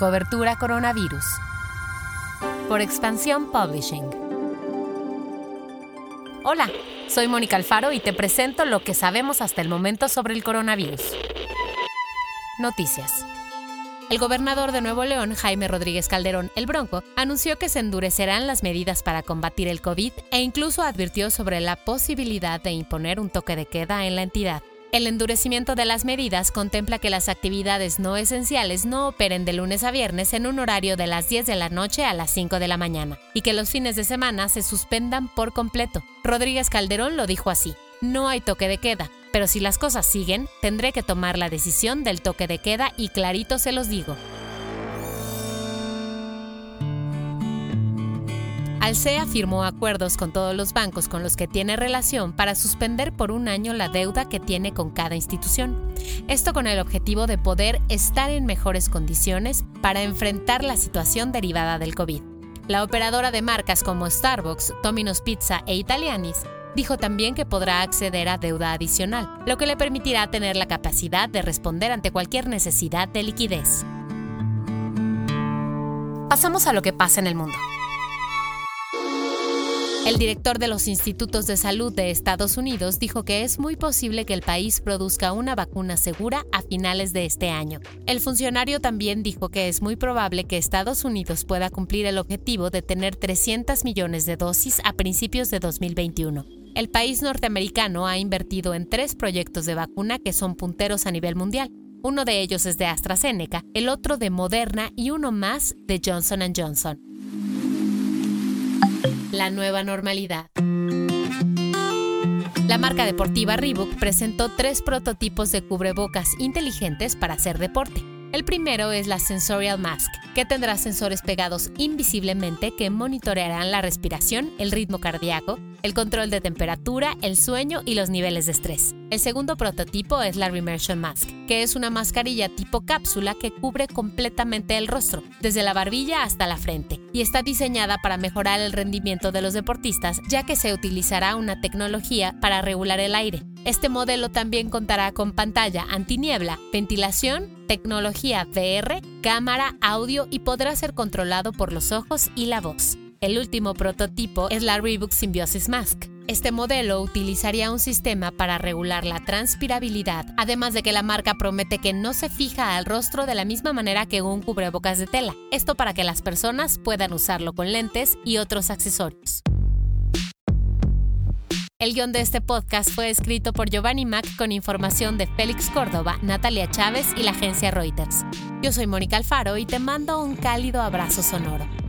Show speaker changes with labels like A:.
A: Cobertura Coronavirus. Por Expansión Publishing. Hola, soy Mónica Alfaro y te presento lo que sabemos hasta el momento sobre el coronavirus. Noticias. El gobernador de Nuevo León, Jaime Rodríguez Calderón, el Bronco, anunció que se endurecerán las medidas para combatir el COVID e incluso advirtió sobre la posibilidad de imponer un toque de queda en la entidad. El endurecimiento de las medidas contempla que las actividades no esenciales no operen de lunes a viernes en un horario de las 10 de la noche a las 5 de la mañana y que los fines de semana se suspendan por completo. Rodríguez Calderón lo dijo así. No hay toque de queda, pero si las cosas siguen, tendré que tomar la decisión del toque de queda y clarito se los digo. Alsea firmó acuerdos con todos los bancos con los que tiene relación para suspender por un año la deuda que tiene con cada institución. Esto con el objetivo de poder estar en mejores condiciones para enfrentar la situación derivada del COVID. La operadora de marcas como Starbucks, Domino's Pizza e Italianis dijo también que podrá acceder a deuda adicional, lo que le permitirá tener la capacidad de responder ante cualquier necesidad de liquidez. Pasamos a lo que pasa en el mundo. El director de los Institutos de Salud de Estados Unidos dijo que es muy posible que el país produzca una vacuna segura a finales de este año. El funcionario también dijo que es muy probable que Estados Unidos pueda cumplir el objetivo de tener 300 millones de dosis a principios de 2021. El país norteamericano ha invertido en tres proyectos de vacuna que son punteros a nivel mundial. Uno de ellos es de AstraZeneca, el otro de Moderna y uno más de Johnson ⁇ Johnson la nueva normalidad. La marca deportiva Reebok presentó tres prototipos de cubrebocas inteligentes para hacer deporte. El primero es la Sensorial Mask, que tendrá sensores pegados invisiblemente que monitorearán la respiración, el ritmo cardíaco, el control de temperatura, el sueño y los niveles de estrés. El segundo prototipo es la Remersion Mask, que es una mascarilla tipo cápsula que cubre completamente el rostro, desde la barbilla hasta la frente, y está diseñada para mejorar el rendimiento de los deportistas, ya que se utilizará una tecnología para regular el aire. Este modelo también contará con pantalla antiniebla, ventilación, tecnología VR, cámara, audio y podrá ser controlado por los ojos y la voz. El último prototipo es la Reebok Symbiosis Mask, este modelo utilizaría un sistema para regular la transpirabilidad, además de que la marca promete que no se fija al rostro de la misma manera que un cubrebocas de tela. Esto para que las personas puedan usarlo con lentes y otros accesorios. El guion de este podcast fue escrito por Giovanni Mac con información de Félix Córdoba, Natalia Chávez y la agencia Reuters. Yo soy Mónica Alfaro y te mando un cálido abrazo sonoro.